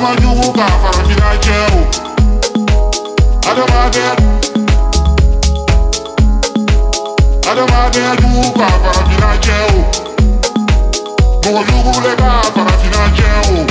woman you hook up for a fina jail. I don't mind it. I don't mind it. You hook up for a fina jail. Go on, you hook up for a fina jail.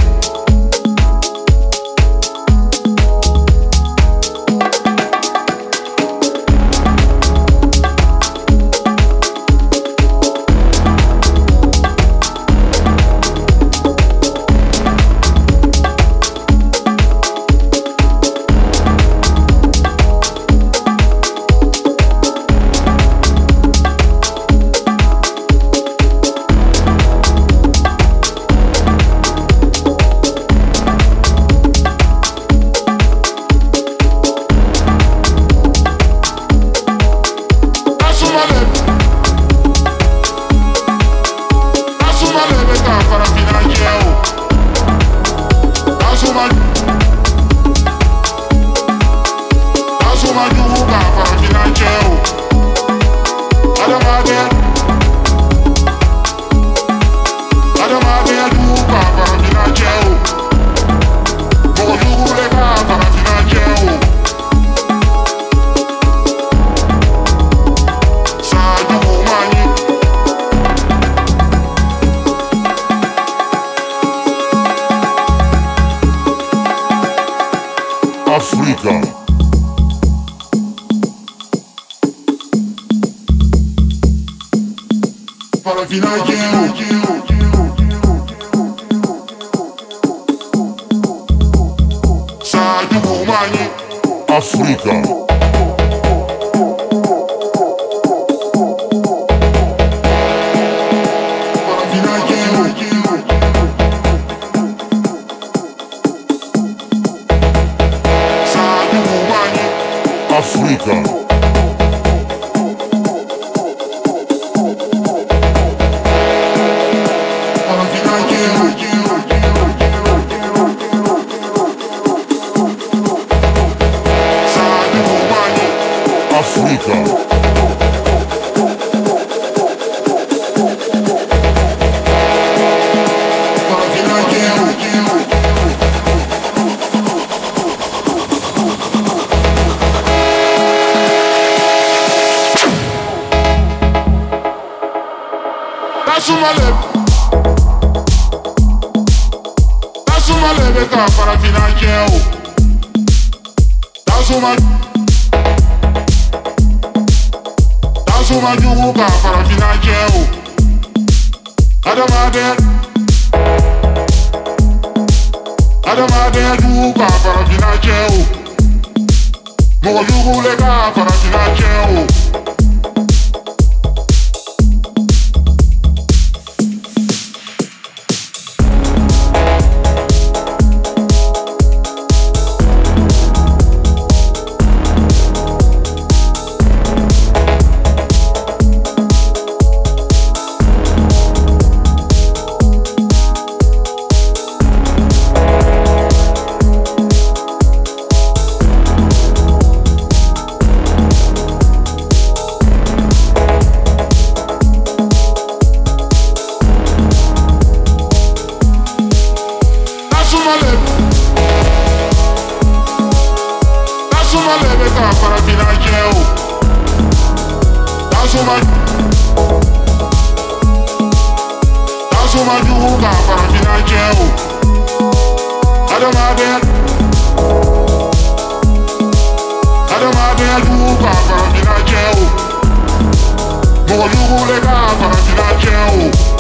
maduka farafina jẹun adamaden adamaden duka farafina jẹun mọ̀lúkú lẹ́ka farafina jẹun.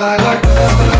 fly like